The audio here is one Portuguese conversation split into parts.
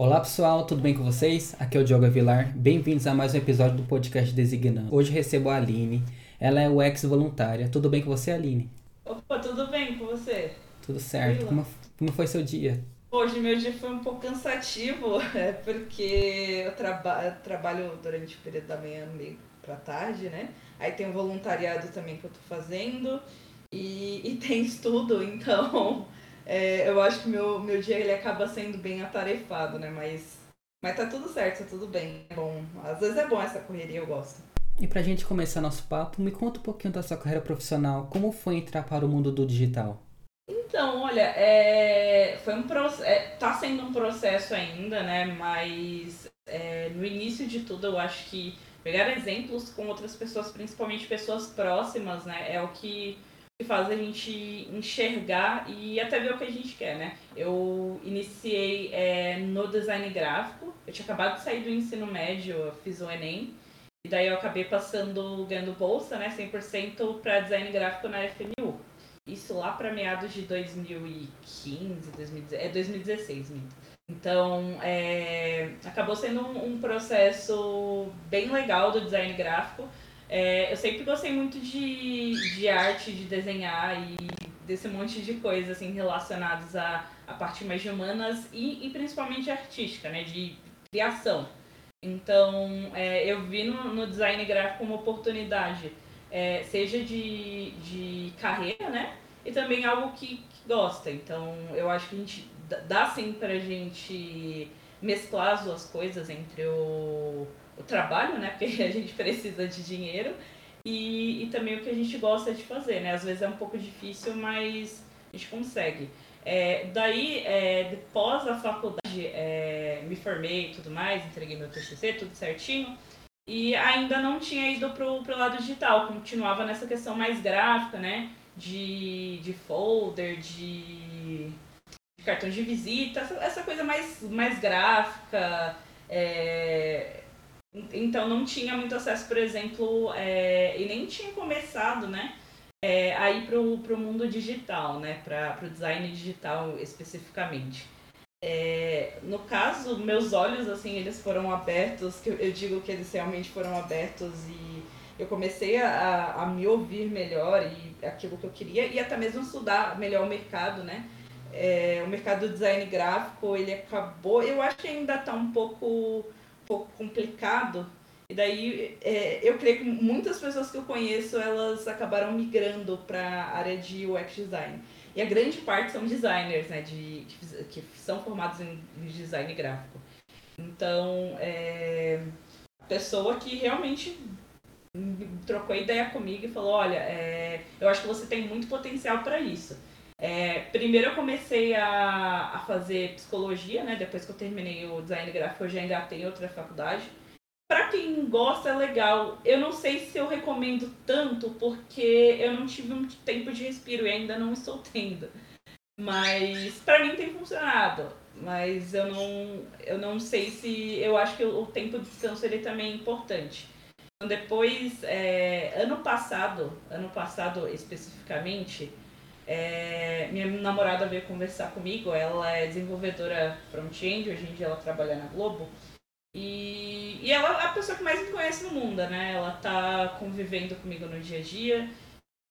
Olá pessoal, tudo bem com vocês? Aqui é o Diogo Vilar. Bem-vindos a mais um episódio do podcast Designando. Hoje recebo a Aline. Ela é ex-voluntária. Tudo bem com você, Aline? Opa, tudo bem com você? Tudo certo. Como, como foi seu dia? Hoje meu dia foi um pouco cansativo, é porque eu traba trabalho durante o período da manhã meio pra tarde, né? Aí tem o voluntariado também que eu tô fazendo e, e tem estudo, então é, eu acho que meu, meu dia ele acaba sendo bem atarefado, né? Mas, mas tá tudo certo, tá tudo bem. É bom. Às vezes é bom essa correria, eu gosto. E pra gente começar nosso papo, me conta um pouquinho da sua carreira profissional. Como foi entrar para o mundo do digital? Então, olha, é, foi um é, tá sendo um processo ainda, né? Mas é, no início de tudo, eu acho que pegar exemplos com outras pessoas, principalmente pessoas próximas, né? É o que que faz a gente enxergar e até ver o que a gente quer, né? Eu iniciei é, no design gráfico, eu tinha acabado de sair do ensino médio, eu fiz o Enem, e daí eu acabei passando, ganhando bolsa, né, 100% para design gráfico na FMU. Isso lá para meados de 2015, 2016, é 2016 mesmo. Então, é, acabou sendo um, um processo bem legal do design gráfico, é, eu sempre gostei muito de, de arte, de desenhar e desse monte de coisas assim, relacionadas à, à parte mais de humanas e, e principalmente artística, né? De criação. Então, é, eu vi no, no, design gráfico uma oportunidade, é, seja de, de carreira, né? E também algo que, que gosta. Então, eu acho que a gente dá sim pra gente mesclar as duas coisas entre o o trabalho, né? Porque a gente precisa de dinheiro. E, e também o que a gente gosta de fazer, né? Às vezes é um pouco difícil, mas a gente consegue. É, daí, é, depois da faculdade, é, me formei e tudo mais, entreguei meu TCC, tudo certinho. E ainda não tinha ido pro, pro lado digital, continuava nessa questão mais gráfica, né? De, de folder, de, de cartão de visita, essa, essa coisa mais, mais gráfica, é, então não tinha muito acesso, por exemplo, é, e nem tinha começado, né? É, a ir pro, pro mundo digital, né? Para pro design digital especificamente. É, no caso, meus olhos, assim, eles foram abertos, que eu, eu digo que eles realmente foram abertos e eu comecei a, a me ouvir melhor e aquilo que eu queria e até mesmo estudar melhor o mercado, né? É, o mercado do design gráfico, ele acabou, eu acho que ainda está um pouco pouco complicado. E daí é, eu creio que muitas pessoas que eu conheço, elas acabaram migrando para a área de UX design. E a grande parte são designers, né, de, que, que são formados em design gráfico. Então, é, a pessoa que realmente trocou ideia comigo e falou, olha, é, eu acho que você tem muito potencial para isso. Primeiro eu comecei a, a fazer psicologia, né? Depois que eu terminei o design gráfico, eu já engatei outra faculdade. Para quem gosta é legal. Eu não sei se eu recomendo tanto, porque eu não tive muito tempo de respiro e ainda não estou tendo. Mas para mim tem funcionado. Mas eu não, eu não sei se. Eu acho que o tempo de descanso ele também é importante. Então, depois, é, ano passado, ano passado especificamente, é, minha namorada veio conversar comigo, ela é desenvolvedora front-end, hoje em dia ela trabalha na Globo. E, e ela é a pessoa que mais me conhece no mundo, né? Ela tá convivendo comigo no dia a dia.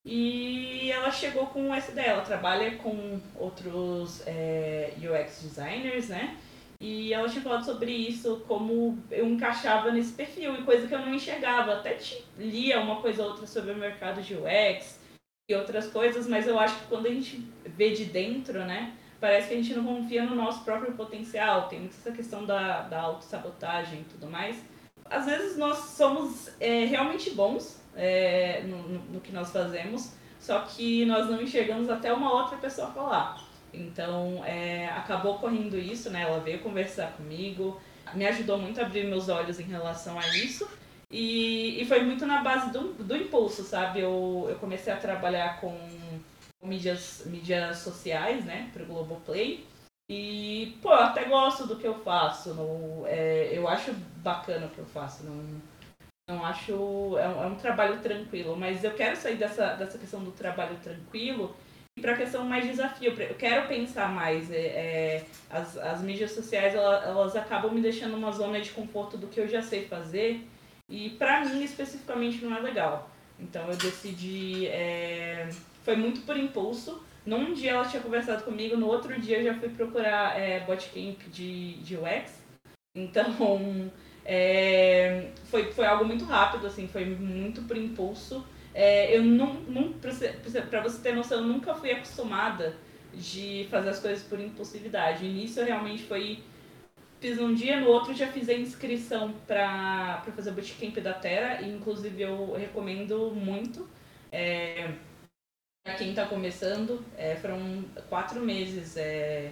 E ela chegou com essa ideia, ela trabalha com outros é, UX designers, né? E ela tinha falado sobre isso, como eu encaixava nesse perfil, e coisa que eu não enxergava. Até lia uma coisa ou outra sobre o mercado de UX, e outras coisas, mas eu acho que quando a gente vê de dentro, né, parece que a gente não confia no nosso próprio potencial. Tem muita essa questão da, da autossabotagem e tudo mais. Às vezes nós somos é, realmente bons é, no, no, no, que nós fazemos, só que nós não enxergamos até uma outra pessoa falar. Então, é, acabou correndo isso, né? Ela veio conversar comigo, me ajudou muito a abrir meus olhos em relação a isso. E, e foi muito na base do, do impulso, sabe? Eu, eu comecei a trabalhar com mídias, mídias sociais, né, pro Globoplay. E, pô, eu até gosto do que eu faço. No, é, eu acho bacana o que eu faço. Não, não acho. É um, é um trabalho tranquilo. Mas eu quero sair dessa, dessa questão do trabalho tranquilo para a questão mais desafio, eu quero pensar mais. É, é, as, as mídias sociais elas, elas acabam me deixando uma zona de conforto do que eu já sei fazer e para mim especificamente não é legal. Então eu decidi, é, foi muito por impulso. Num dia ela tinha conversado comigo, no outro dia eu já fui procurar é, botcamp de, de UX. Então é, foi, foi algo muito rápido, assim, foi muito por impulso. É, eu não, não para você ter noção, eu nunca fui acostumada de fazer as coisas por impulsividade. O realmente foi fiz um dia, no outro já fiz a inscrição para fazer o bootcamp da Terra, e inclusive eu recomendo muito. É, para quem está começando, é, foram quatro meses é,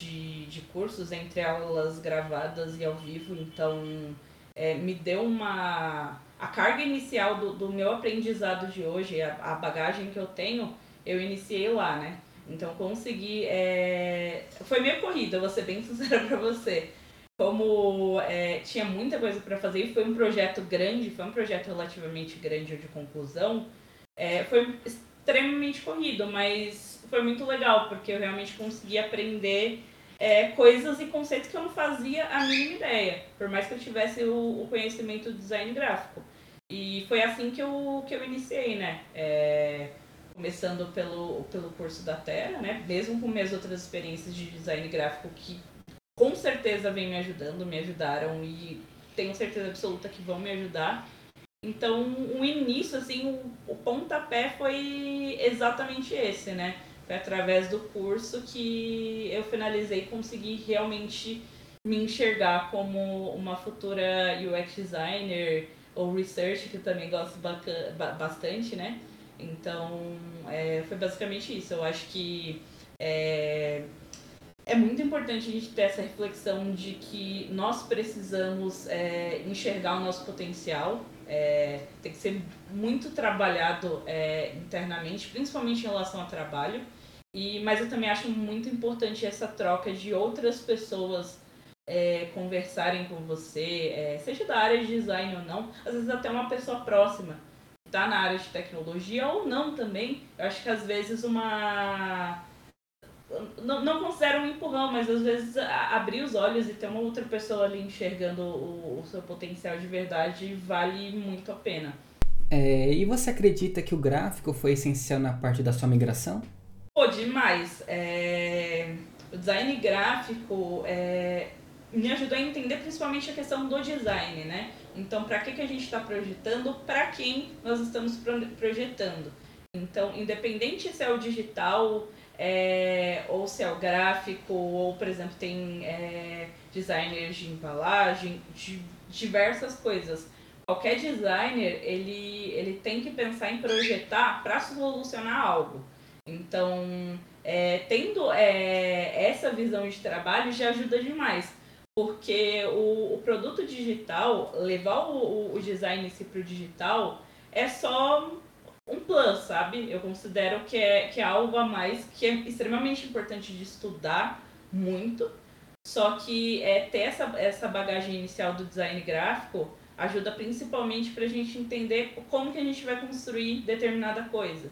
de, de cursos entre aulas gravadas e ao vivo, então é, me deu uma. A carga inicial do, do meu aprendizado de hoje, a, a bagagem que eu tenho, eu iniciei lá, né? Então consegui. É... Foi meio corrida, vou ser bem sincera pra você. Como é, tinha muita coisa para fazer e foi um projeto grande, foi um projeto relativamente grande de conclusão, é, foi extremamente corrido, mas foi muito legal, porque eu realmente consegui aprender é, coisas e conceitos que eu não fazia a mínima ideia, por mais que eu tivesse o, o conhecimento do design gráfico. E foi assim que eu, que eu iniciei, né? É, começando pelo, pelo curso da Terra, né? Mesmo com minhas outras experiências de design gráfico que com certeza vem me ajudando, me ajudaram e tenho certeza absoluta que vão me ajudar. Então, o início, assim, o, o pontapé foi exatamente esse, né? Foi através do curso que eu finalizei e consegui realmente me enxergar como uma futura UX designer ou research, que eu também gosto bastante, né? Então, é, foi basicamente isso. Eu acho que é, é muito importante a gente ter essa reflexão de que nós precisamos é, enxergar o nosso potencial. É, tem que ser muito trabalhado é, internamente, principalmente em relação ao trabalho. E, mas eu também acho muito importante essa troca de outras pessoas é, conversarem com você, é, seja da área de design ou não, às vezes até uma pessoa próxima está na área de tecnologia ou não também. Eu acho que às vezes uma. Não, não considero um empurrão, mas às vezes abrir os olhos e ter uma outra pessoa ali enxergando o, o seu potencial de verdade vale muito a pena. É, e você acredita que o gráfico foi essencial na parte da sua migração? Pô, demais. É... O design gráfico é... me ajudou a entender principalmente a questão do design, né? Então, para que, que a gente está projetando? Para quem nós estamos projetando? Então, independente se é o digital, é, ou se é o gráfico, ou, por exemplo, tem é, designers de embalagem, de diversas coisas. Qualquer designer, ele, ele tem que pensar em projetar para solucionar algo. Então, é, tendo é, essa visão de trabalho já ajuda demais porque o, o produto digital, levar o, o design em si para o digital, é só um plus, sabe? Eu considero que é, que é algo a mais que é extremamente importante de estudar muito, só que é, ter essa, essa bagagem inicial do design gráfico ajuda principalmente para a gente entender como que a gente vai construir determinada coisa.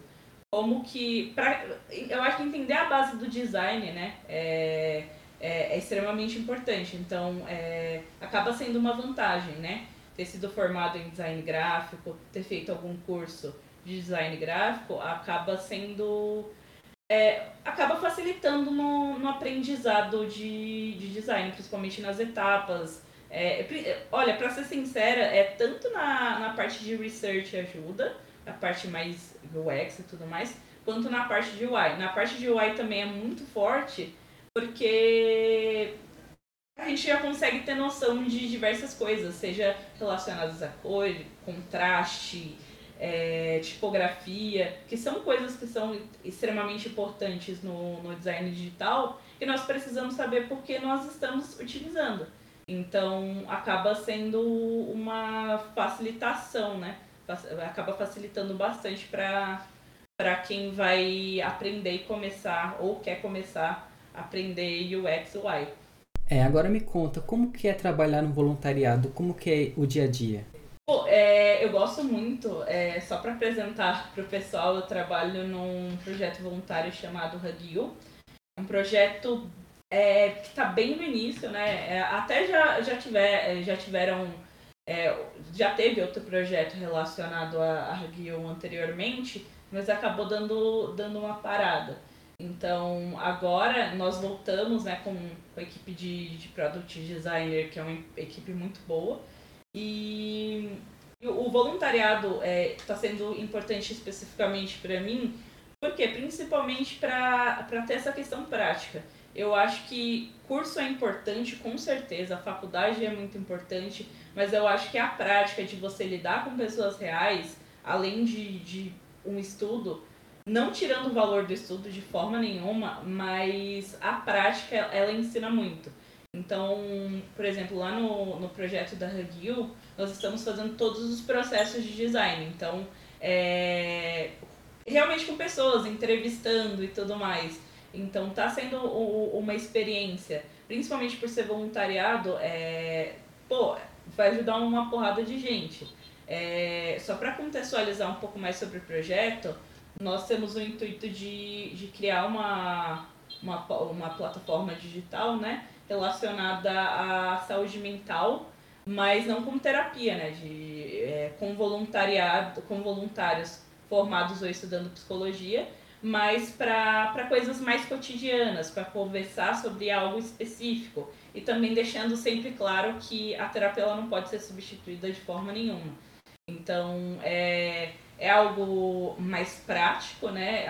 Como que. Pra, eu acho que entender a base do design, né? É, é, é extremamente importante. Então, é, acaba sendo uma vantagem, né? Ter sido formado em design gráfico, ter feito algum curso de design gráfico, acaba sendo. É, acaba facilitando no, no aprendizado de, de design, principalmente nas etapas. É, olha, para ser sincera, é tanto na, na parte de research ajuda, a parte mais UX e tudo mais, quanto na parte de UI. Na parte de UI também é muito forte, porque a gente já consegue ter noção de diversas coisas, seja relacionadas a cor, contraste, é, tipografia, que são coisas que são extremamente importantes no, no design digital e nós precisamos saber por que nós estamos utilizando. Então, acaba sendo uma facilitação, né? Acaba facilitando bastante para quem vai aprender e começar ou quer começar aprender UX UI. É, agora me conta, como que é trabalhar no voluntariado? Como que é o dia a dia? Pô, é, eu gosto muito, é, só para apresentar para o pessoal, eu trabalho num projeto voluntário chamado Hugil. É um projeto é, que está bem no início, né? É, até já, já, tiver, é, já tiveram. Já teve outro projeto relacionado a, a Hugil anteriormente, mas acabou dando, dando uma parada. Então, agora nós voltamos né, com, com a equipe de, de Product Designer, que é uma equipe muito boa. E o voluntariado está é, tá sendo importante especificamente para mim, porque principalmente para ter essa questão prática. Eu acho que curso é importante, com certeza, a faculdade é muito importante, mas eu acho que a prática de você lidar com pessoas reais, além de, de um estudo, não tirando o valor do estudo de forma nenhuma, mas a prática ela ensina muito. Então, por exemplo, lá no, no projeto da Hugil, nós estamos fazendo todos os processos de design. Então, é, realmente com pessoas, entrevistando e tudo mais. Então, tá sendo uma experiência, principalmente por ser voluntariado, é, pô, vai ajudar uma porrada de gente. É, só para contextualizar um pouco mais sobre o projeto, nós temos o intuito de, de criar uma, uma, uma plataforma digital, né, relacionada à saúde mental, mas não como terapia, né, de, é, com voluntariado, com voluntários formados ou estudando psicologia, mas para coisas mais cotidianas, para conversar sobre algo específico e também deixando sempre claro que a terapia ela não pode ser substituída de forma nenhuma. Então, é, é algo mais prático, né?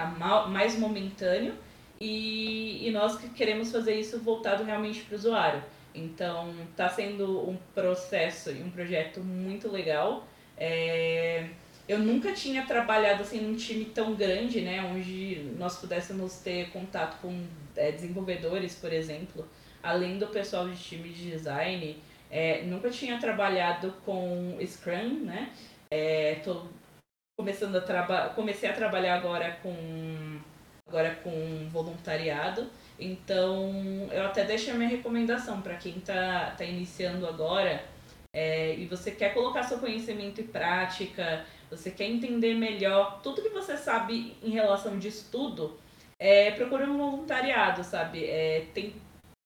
mais momentâneo, e, e nós queremos fazer isso voltado realmente para o usuário. Então, está sendo um processo e um projeto muito legal. É, eu nunca tinha trabalhado assim num time tão grande, né, onde nós pudéssemos ter contato com é, desenvolvedores, por exemplo, além do pessoal de time de design. É, nunca tinha trabalhado com Scrum, né? É, tô começando a trabalhar, comecei a trabalhar agora com agora com voluntariado. Então, eu até deixo a minha recomendação para quem está tá iniciando agora é, e você quer colocar seu conhecimento em prática, você quer entender melhor tudo que você sabe em relação de estudo, é, procure um voluntariado, sabe? É, tem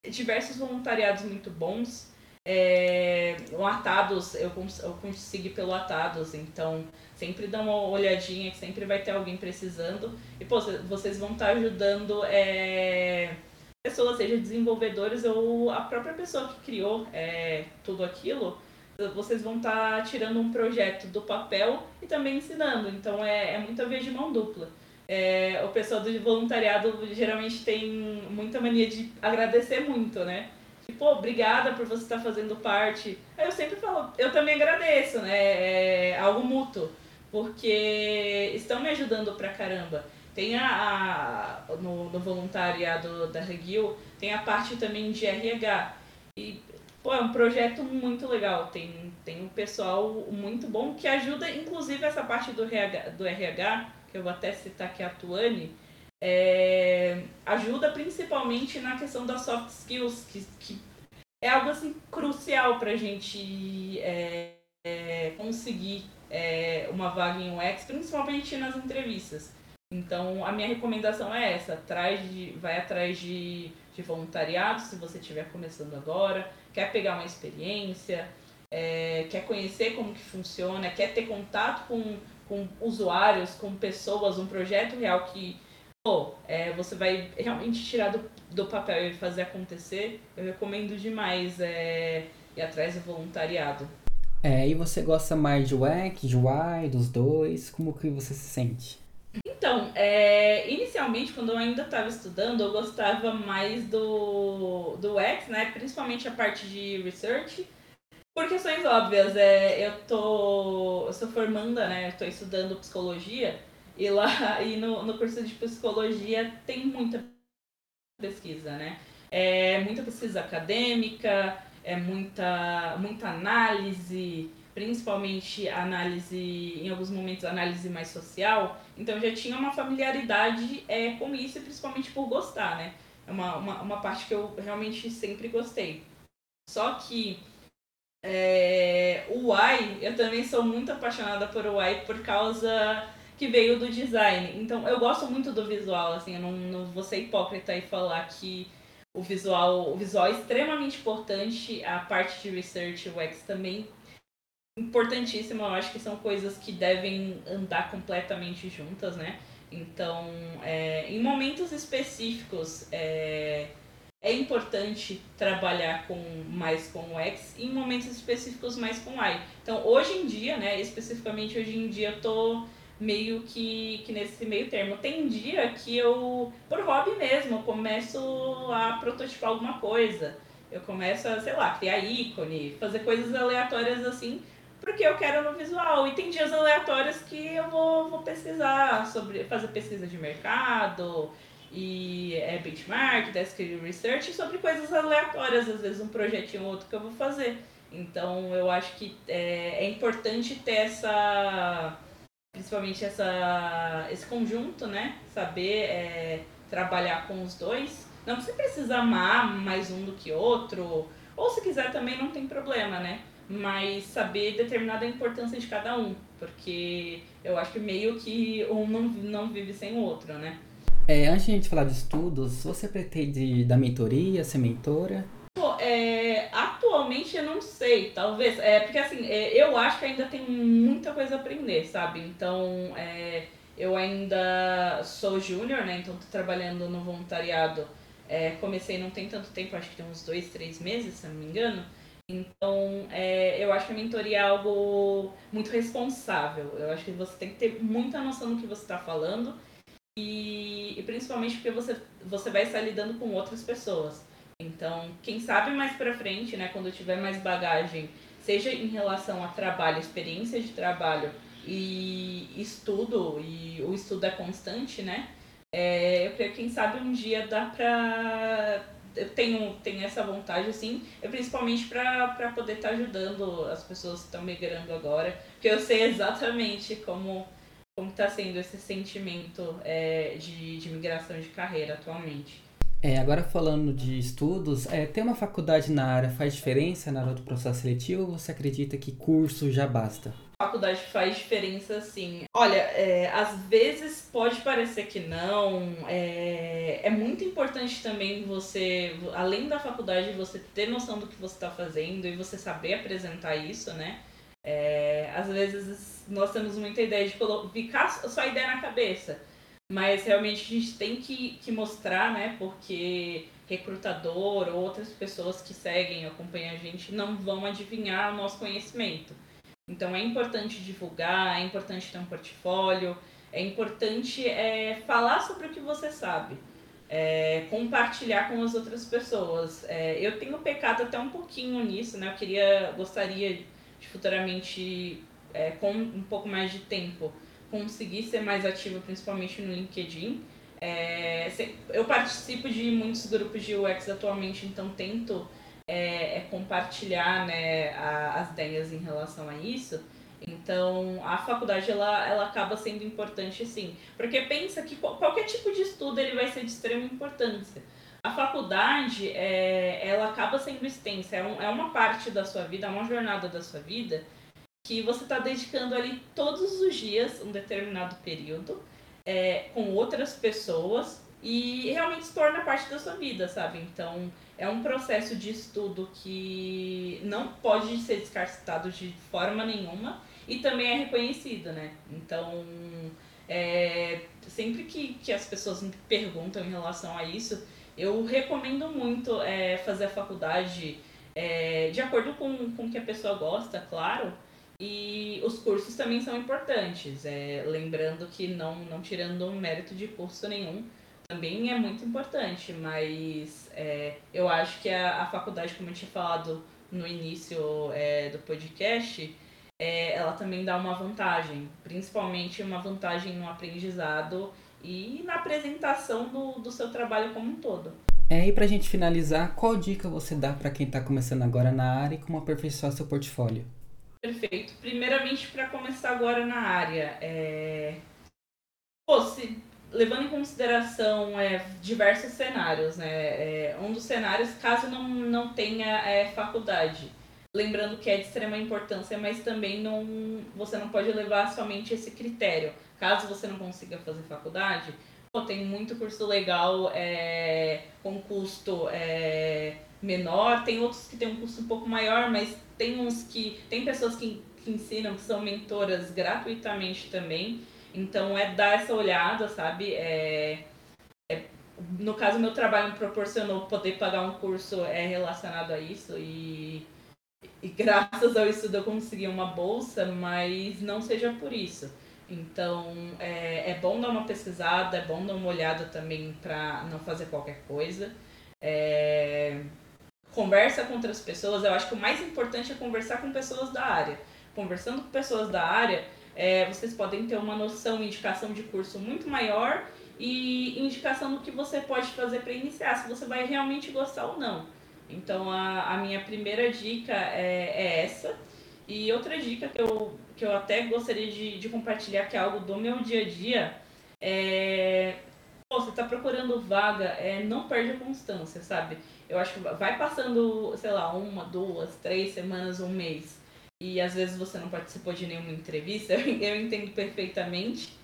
diversos voluntariados muito bons. É, o Atados, eu, eu consegui pelo Atados, então sempre dá uma olhadinha que sempre vai ter alguém precisando. E pô, vocês vão estar ajudando é, pessoas, seja desenvolvedores ou a própria pessoa que criou é, tudo aquilo. Vocês vão estar tirando um projeto do papel e também ensinando. Então é, é muita vez de mão dupla. É, o pessoal do voluntariado geralmente tem muita mania de agradecer muito, né? Tipo, obrigada por você estar fazendo parte. Aí eu sempre falo, eu também agradeço, né? É algo mútuo porque estão me ajudando pra caramba. Tem a, a no, no, voluntariado da Regil, tem a parte também de RH. E, pô, é um projeto muito legal. Tem, tem um pessoal muito bom que ajuda, inclusive, essa parte do RH, do RH que eu vou até citar aqui a Tuane, é, ajuda principalmente na questão das soft skills, que, que é algo assim crucial para a gente é, é, conseguir é, uma vaga em UX, principalmente nas entrevistas. Então, a minha recomendação é essa: atrás de, vai atrás de, de voluntariado, se você estiver começando agora, quer pegar uma experiência, é, quer conhecer como que funciona, quer ter contato com, com usuários, com pessoas, um projeto real que é, você vai realmente tirar do, do papel e fazer acontecer, eu recomendo demais é, ir atrás do voluntariado. É, e você gosta mais de UX, de UI, dos dois? Como que você se sente? Então, é, inicialmente, quando eu ainda estava estudando, eu gostava mais do, do UX, né? Principalmente a parte de research. Por questões óbvias, é, eu tô. Eu sou formanda, né? Eu tô estudando psicologia. E lá e no, no curso de psicologia tem muita pesquisa, né? É, muita pesquisa acadêmica, é muita, muita análise, principalmente análise, em alguns momentos, análise mais social. Então já tinha uma familiaridade é, com isso, principalmente por gostar, né? É uma, uma, uma parte que eu realmente sempre gostei. Só que É, o Y, eu também sou muito apaixonada por Y por causa que veio do design. Então eu gosto muito do visual, assim, eu não, não vou ser hipócrita e falar que o visual, o visual é extremamente importante, a parte de research, UX também importantíssima, eu acho que são coisas que devem andar completamente juntas, né? Então, é, em momentos específicos, é, é importante trabalhar com mais com o X e em momentos específicos mais com o Y. Então, hoje em dia, né, especificamente hoje em dia, eu tô meio que, que nesse meio termo. Tem dia que eu, por hobby mesmo, começo a prototipar alguma coisa. Eu começo a, sei lá, criar ícone, fazer coisas aleatórias assim, porque eu quero no visual. E tem dias aleatórios que eu vou, vou pesquisar sobre, fazer pesquisa de mercado e é, benchmark, desk research sobre coisas aleatórias, às vezes um projetinho ou outro que eu vou fazer. Então eu acho que é, é importante ter essa principalmente essa, esse conjunto, né? Saber é, trabalhar com os dois. Não você precisa amar mais um do que outro, ou se quiser também não tem problema, né? Mas saber determinada importância de cada um, porque eu acho que meio que um não, não vive sem o outro, né? É, antes de a gente falar de estudos, você pretende dar mentoria, ser mentora? É, atualmente eu não sei, talvez. É, porque assim, é, eu acho que ainda tem muita coisa a aprender, sabe? Então, é, eu ainda sou júnior, né? Então tô trabalhando no voluntariado. É, comecei não tem tanto tempo, acho que tem uns dois, três meses, se não me engano. Então, é, eu acho que a mentoria é algo muito responsável. Eu acho que você tem que ter muita noção do que você está falando e, e, principalmente porque você, você vai estar lidando com outras pessoas. Então, quem sabe mais pra frente, né, quando tiver mais bagagem, seja em relação a trabalho, experiência de trabalho e estudo, e o estudo é constante, né? É, eu creio que quem sabe um dia dá pra. Eu tenho, tenho essa vontade, assim, principalmente para poder estar tá ajudando as pessoas que estão migrando agora, porque eu sei exatamente como como está sendo esse sentimento é, de, de migração de carreira atualmente. É, agora falando de estudos, é, ter uma faculdade na área faz diferença na hora do processo seletivo ou você acredita que curso já basta? faculdade faz diferença sim. Olha, é, às vezes pode parecer que não. É, é muito importante também você, além da faculdade, você ter noção do que você está fazendo e você saber apresentar isso, né? É, às vezes nós temos muita ideia de ficar só ideia na cabeça. Mas realmente a gente tem que, que mostrar, né? Porque recrutador ou outras pessoas que seguem, acompanham a gente, não vão adivinhar o nosso conhecimento. Então é importante divulgar, é importante ter um portfólio, é importante é, falar sobre o que você sabe, é, compartilhar com as outras pessoas. É, eu tenho pecado até um pouquinho nisso, né? Eu queria, gostaria de futuramente, é, com um pouco mais de tempo, conseguir ser mais ativa, principalmente no LinkedIn. É, eu participo de muitos grupos de UX atualmente, então tento é, é compartilhar né, a, as ideias em relação a isso. Então, a faculdade ela, ela acaba sendo importante sim, porque pensa que qualquer tipo de estudo ele vai ser de extrema importância. A faculdade, é, ela acaba sendo extensa, é, um, é uma parte da sua vida, é uma jornada da sua vida que você está dedicando ali todos os dias um determinado período é, com outras pessoas e realmente se torna parte da sua vida, sabe? Então é um processo de estudo que não pode ser descartado de forma nenhuma e também é reconhecido, né? Então é, sempre que, que as pessoas me perguntam em relação a isso, eu recomendo muito é, fazer a faculdade é, de acordo com, com o que a pessoa gosta, claro e os cursos também são importantes, é, lembrando que não, não tirando um mérito de curso nenhum, também é muito importante, mas é, eu acho que a, a faculdade, como eu tinha falado no início é, do podcast, é, ela também dá uma vantagem, principalmente uma vantagem no aprendizado e na apresentação do, do seu trabalho como um todo. É, e pra gente finalizar, qual dica você dá para quem está começando agora na área e como aperfeiçoar seu portfólio? Perfeito. Primeiramente, para começar agora na área, é... Pô, se, levando em consideração é, diversos cenários, né? É, um dos cenários, caso não, não tenha é, faculdade, lembrando que é de extrema importância, mas também não, você não pode levar somente esse critério. Caso você não consiga fazer faculdade, pô, tem muito curso legal é, com custo é, menor, tem outros que tem um custo um pouco maior, mas tem uns que. Tem pessoas que, que ensinam, que são mentoras gratuitamente também. Então é dar essa olhada, sabe? É, é, no caso, meu trabalho me proporcionou poder pagar um curso é relacionado a isso e, e graças ao estudo eu consegui uma bolsa, mas não seja por isso. Então é, é bom dar uma pesquisada, é bom dar uma olhada também para não fazer qualquer coisa. É, conversa com outras pessoas, eu acho que o mais importante é conversar com pessoas da área. Conversando com pessoas da área, é, vocês podem ter uma noção, indicação de curso muito maior e indicação do que você pode fazer para iniciar, se você vai realmente gostar ou não. Então a, a minha primeira dica é, é essa. E outra dica que eu, que eu até gostaria de, de compartilhar, que é algo do meu dia a dia, é. Você está procurando vaga, é, não perde a constância, sabe? Eu acho que vai passando, sei lá, uma, duas, três semanas, um mês, e às vezes você não participou de nenhuma entrevista, eu entendo perfeitamente.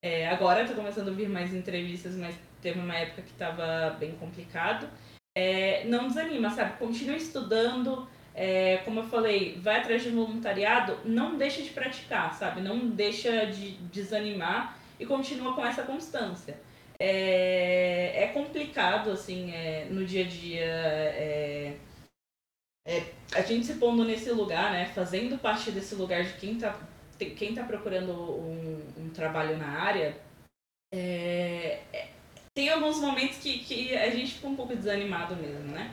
É, agora está começando a vir mais entrevistas, mas teve uma época que estava bem complicado. É, não desanima, sabe? Continua estudando. É, como eu falei, vai atrás de voluntariado, não deixa de praticar, sabe? Não deixa de desanimar e continua com essa constância é, é complicado, assim, é, no dia a dia. É, é, a gente se pondo nesse lugar, né? Fazendo parte desse lugar de quem tá, quem tá procurando um, um trabalho na área. É, é, tem alguns momentos que, que a gente fica um pouco desanimado mesmo, né?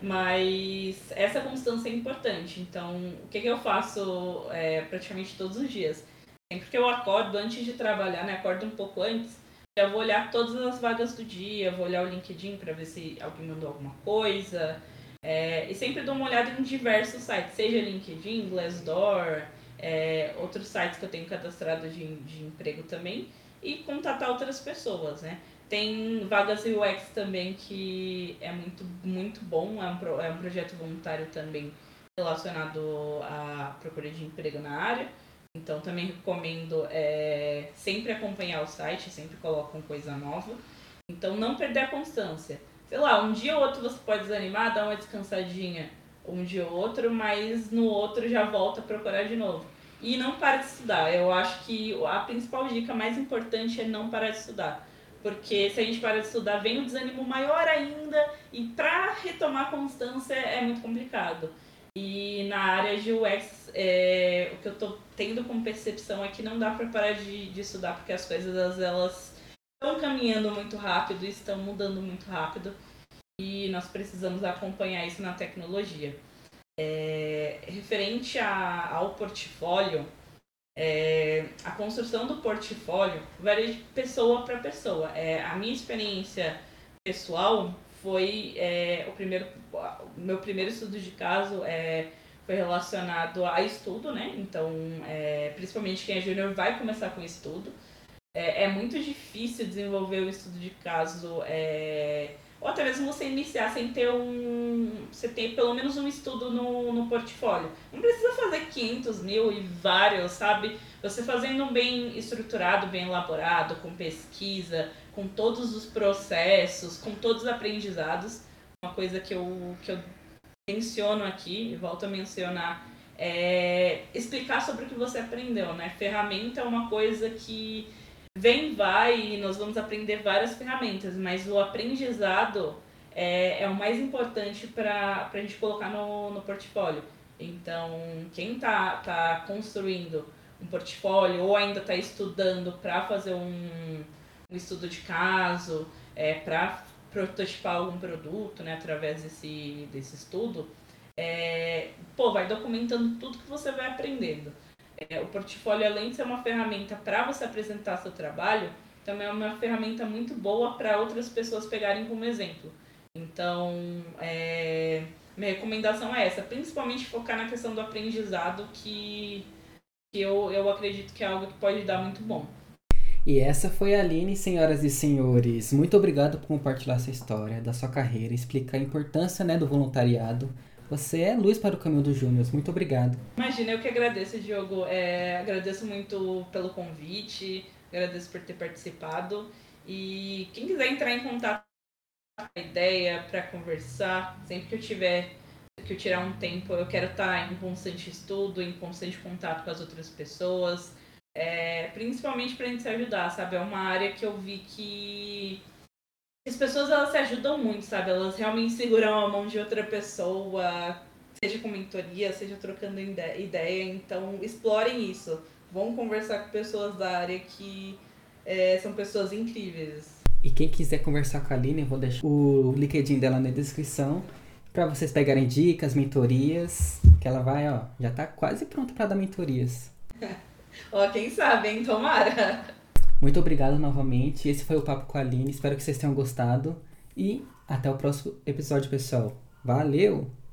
Mas essa constância é importante. Então, o que, que eu faço praticamente todos os dias? Sempre que eu acordo antes de trabalhar, né? Acordo um pouco antes eu vou olhar todas as vagas do dia, vou olhar o LinkedIn para ver se alguém mandou alguma coisa. É, e sempre dou uma olhada em diversos sites, seja LinkedIn, Glassdoor, é, outros sites que eu tenho cadastrado de, de emprego também, e contatar outras pessoas, né? Tem vagas UX também que é muito, muito bom, é um, é um projeto voluntário também relacionado à procura de emprego na área. Então também recomendo é, sempre acompanhar o site, sempre colocam coisa nova. Então não perder a constância. Sei lá, um dia ou outro você pode desanimar, dar uma descansadinha um dia ou outro, mas no outro já volta a procurar de novo. E não para de estudar. Eu acho que a principal dica mais importante é não parar de estudar. Porque se a gente para de estudar, vem um desânimo maior ainda, e para retomar a constância é muito complicado. E na área de UX, é, o que eu estou tendo como percepção é que não dá para parar de, de estudar, porque as coisas elas estão caminhando muito rápido, estão mudando muito rápido, e nós precisamos acompanhar isso na tecnologia. É, referente a, ao portfólio, é, a construção do portfólio varia de pessoa para pessoa. É, a minha experiência pessoal foi é, o primeiro, meu primeiro estudo de caso é, foi relacionado a estudo, né? Então, é, principalmente quem é júnior vai começar com estudo. É, é muito difícil desenvolver o estudo de caso, é, ou até mesmo você iniciar sem ter um. Você ter pelo menos um estudo no, no portfólio. Não precisa fazer 500 mil e vários, sabe? Você fazendo bem estruturado, bem elaborado, com pesquisa, com todos os processos, com todos os aprendizados. Uma coisa que eu, que eu menciono aqui, volto a mencionar, é explicar sobre o que você aprendeu, né? Ferramenta é uma coisa que vem, vai e nós vamos aprender várias ferramentas, mas o aprendizado é, é o mais importante para a gente colocar no, no portfólio. Então, quem está tá construindo um portfólio ou ainda está estudando para fazer um, um estudo de caso, é, para prototipar algum produto, né, através desse, desse estudo, é, pô, vai documentando tudo que você vai aprendendo. É, o portfólio, além de ser uma ferramenta para você apresentar seu trabalho, também é uma ferramenta muito boa para outras pessoas pegarem como exemplo. Então, é, minha recomendação é essa, principalmente focar na questão do aprendizado, que, que eu, eu acredito que é algo que pode dar muito bom. E essa foi a Aline, senhoras e senhores. Muito obrigado por compartilhar sua história, da sua carreira, explicar a importância né, do voluntariado Você é luz para o caminho dos Júnior. Muito obrigado. Imagina, eu que agradeço, Diogo. É, agradeço muito pelo convite, agradeço por ter participado. E quem quiser entrar em contato com a ideia para conversar, sempre que eu tiver que eu tirar um tempo, eu quero estar em constante estudo, em constante contato com as outras pessoas, é, principalmente para a gente se ajudar, sabe? É uma área que eu vi que as pessoas elas se ajudam muito, sabe? Elas realmente seguram a mão de outra pessoa, seja com mentoria, seja trocando ideia. Então, explorem isso. Vão conversar com pessoas da área que é, são pessoas incríveis. E quem quiser conversar com a Aline, eu vou deixar o LinkedIn dela na descrição para vocês pegarem dicas, mentorias, que ela vai, ó, já tá quase pronta para dar mentorias. ó, quem sabe, hein? Tomara. Muito obrigado novamente. Esse foi o papo com a Aline. Espero que vocês tenham gostado e até o próximo episódio, pessoal. Valeu!